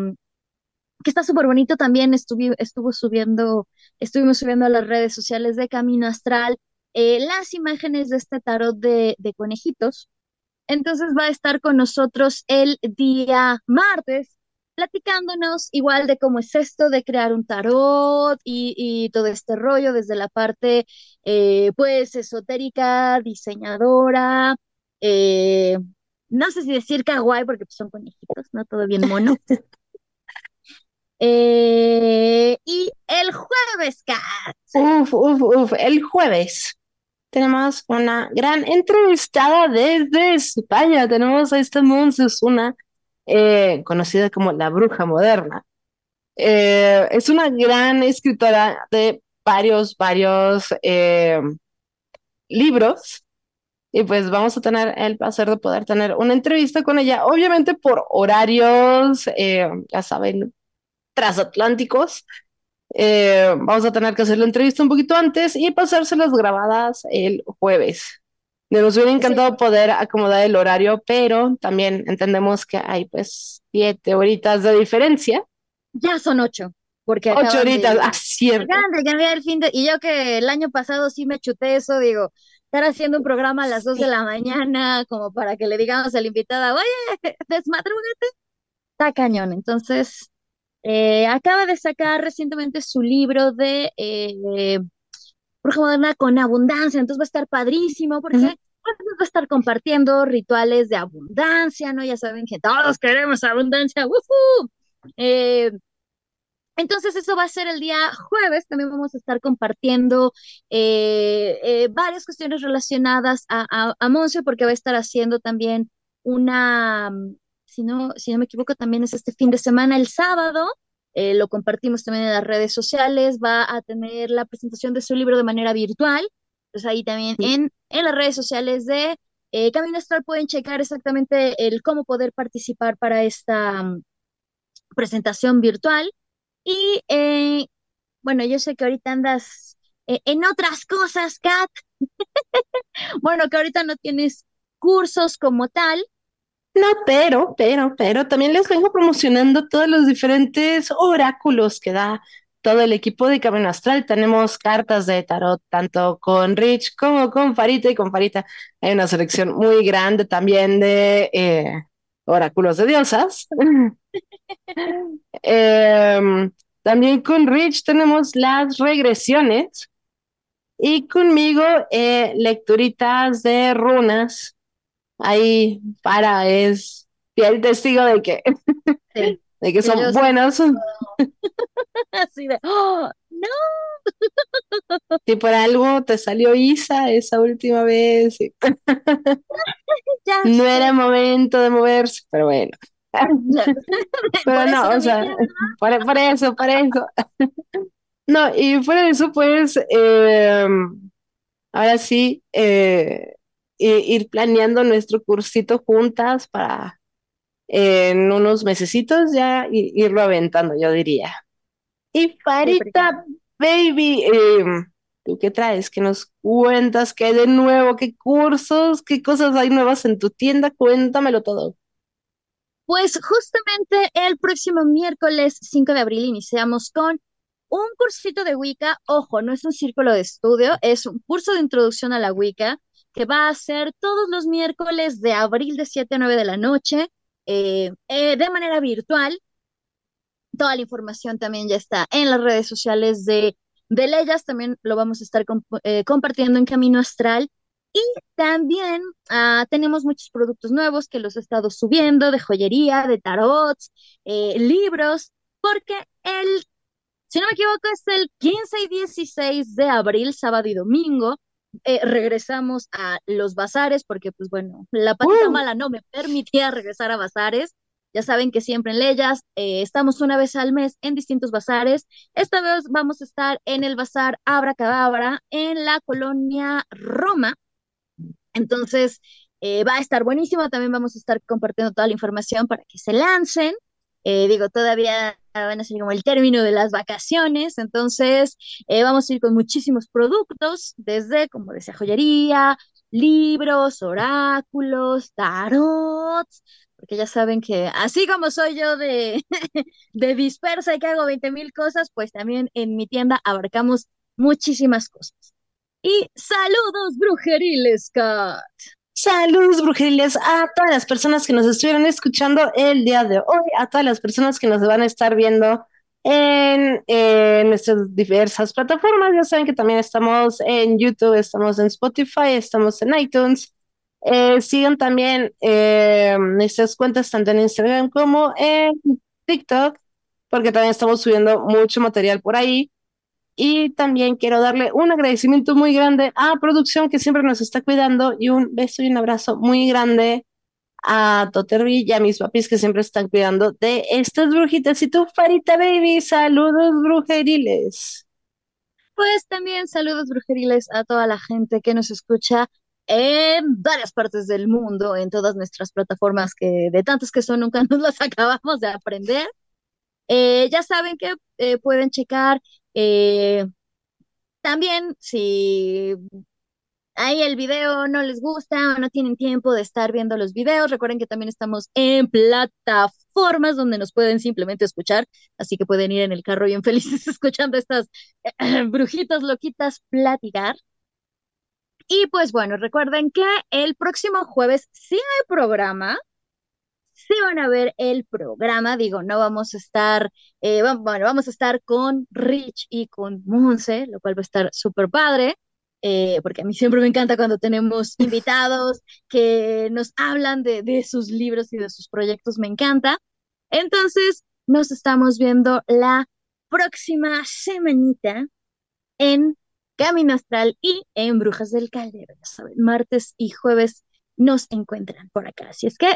que está súper bonito también, estuvi- estuvo subiendo, estuvimos subiendo a las redes sociales de Camino Astral eh, las imágenes de este tarot de, de conejitos. Entonces va a estar con nosotros el día martes, platicándonos igual de cómo es esto de crear un tarot y, y todo este rollo desde la parte eh, pues esotérica, diseñadora, eh, no sé si decir kawaii porque pues, son conejitos, ¿no? Todo bien mono. [LAUGHS] Eh, y el jueves, Kat, Uf, uf, uf. El jueves tenemos una gran entrevistada desde España. Tenemos a esta Monsesuna, eh, conocida como la bruja moderna. Eh, es una gran escritora de varios, varios eh, libros. Y pues vamos a tener el placer de poder tener una entrevista con ella, obviamente por horarios, eh, ya saben, transatlánticos. Eh, vamos a tener que hacer la entrevista un poquito antes y pasárselas grabadas el jueves. Nos hubiera encantado poder acomodar el horario, pero también entendemos que hay pues siete horitas de diferencia. ya son ocho, porque Ocho acaban de- horitas, ah, cierto. de cambiar el fin de, y yo que el año pasado sí me chuté eso, digo, estar haciendo un programa a las dos de la mañana, como para que le digamos a la invitada, oye, desmadrúgate, está cañón. Entonces, eh, acaba de sacar recientemente su libro de eh, Bruja Moderna con abundancia, entonces va a estar padrísimo porque nos va a estar compartiendo rituales de abundancia, ¿no? Ya saben que todos queremos abundancia, ¡woohoo! Eh, entonces eso va a ser el día jueves, también vamos a estar compartiendo eh, eh, varias cuestiones relacionadas a, a, a Monse, porque va a estar haciendo también una, si no, si no me equivoco, también es este fin de semana, el sábado, eh, lo compartimos también en las redes sociales, va a tener la presentación de su libro de manera virtual, entonces ahí también en, en las redes sociales de eh, Camino Astral pueden checar exactamente el cómo poder participar para esta mm, presentación virtual. Y eh, bueno, yo sé que ahorita andas eh, en otras cosas, Kat. [LAUGHS] Bueno, que ahorita no tienes cursos como tal. No, pero, pero, pero también les vengo promocionando todos los diferentes oráculos que da todo el equipo de Camino Astral. Tenemos cartas de tarot, tanto con Rich como con Farita, y con Farita hay una selección muy grande también de eh, oráculos de diosas. [LAUGHS] Em, también con Rich tenemos las regresiones y conmigo eh, lecturitas de runas. Ahí para es fiel testigo de que, Sí. [LAUGHS] de que son soy- buenos. [LAUGHS] Así de, ¡oh! no, [LAUGHS] Si por algo te salió Isa esa última vez, ya no era momento de moverse, pero bueno. Pero no, o sea, por, por eso, por eso. No, y fuera de eso, pues, eh, ahora sí, eh, ir planeando nuestro cursito juntas para eh, en unos mesecitos ya irlo aventando, yo diría. Y Farita, baby, eh, ¿tú qué traes? ¿Qué nos cuentas? ¿Qué hay de nuevo? ¿Qué cursos? ¿Qué cosas hay nuevas en tu tienda? Cuéntamelo todo. Pues justamente el próximo miércoles 5 de abril iniciamos con un cursito de Wicca, ojo, no es un círculo de estudio, es un curso de introducción a la Wicca que va a ser todos los miércoles de abril de 7 a 9 de la noche, eh, eh, de manera virtual. Toda la información también ya está en las redes sociales de, de Leyas, también lo vamos a estar eh, compartiendo en Camino Astral. Y también ah, tenemos muchos productos nuevos que los he estado subiendo de joyería, de tarots, libros, porque el si no me equivoco, es el 15 y 16 de abril, sábado y domingo. Eh, regresamos a los bazares porque, pues bueno, la patita mala no me permitía regresar a bazares. Ya saben que siempre en Leyas eh, estamos una vez al mes en distintos bazares. Esta vez vamos a estar en el bazar Abra Cadabra en la colonia Roma. Entonces, eh, va a estar buenísimo. También vamos a estar compartiendo toda la información para que se lancen. Digo, todavía van a ser como el término de las vacaciones, entonces eh, vamos a ir con muchísimos productos, desde, como decía, joyería, libros, oráculos, tarots, porque ya saben que así como soy yo de, [LAUGHS] de dispersa y que hago 20 mil cosas, pues también en mi tienda abarcamos muchísimas cosas. Y saludos brujeriles, Kat. Saludos brujeriles a todas las personas que nos estuvieron escuchando el día de hoy, a todas las personas que nos van a estar viendo en, nuestras diversas plataformas. Ya saben que también estamos en YouTube, estamos en Spotify, estamos en iTunes. Eh, sigan también eh, nuestras cuentas tanto en Instagram como en TikTok, porque también estamos subiendo mucho material por ahí. Y también quiero darle un agradecimiento muy grande a producción que siempre nos está cuidando y un beso y un abrazo muy grande a Toterby y a mis papis que siempre están cuidando de estas brujitas. Y tú, Farita Baby, saludos brujeriles. Pues también saludos brujeriles a toda la gente que nos escucha en varias partes del mundo, en todas nuestras plataformas que de tantas que son nunca [LAUGHS] nos las acabamos de aprender. Eh, ya saben que eh, pueden checar eh, también, si ahí el video no les gusta o no tienen tiempo de estar viendo los videos, recuerden que también estamos en plataformas donde nos pueden simplemente escuchar, así que pueden ir en el carro bien [LAUGHS] felices escuchando estas [CLEARS THROAT] brujitas loquitas platicar. Y pues bueno, recuerden que el próximo jueves sí hay programa, sí van a ver el programa, digo, no vamos a estar, eh, bueno, vamos a estar con Rich y con Monse, lo cual va a estar súper padre. Eh, porque a mí siempre me encanta cuando tenemos [LAUGHS] invitados que nos hablan de, de sus libros y de sus proyectos, me encanta. Entonces, nos estamos viendo la próxima semanita en Camino Astral y en Brujas del Caldero. Ya saben, martes y jueves nos encuentran por acá. Así es que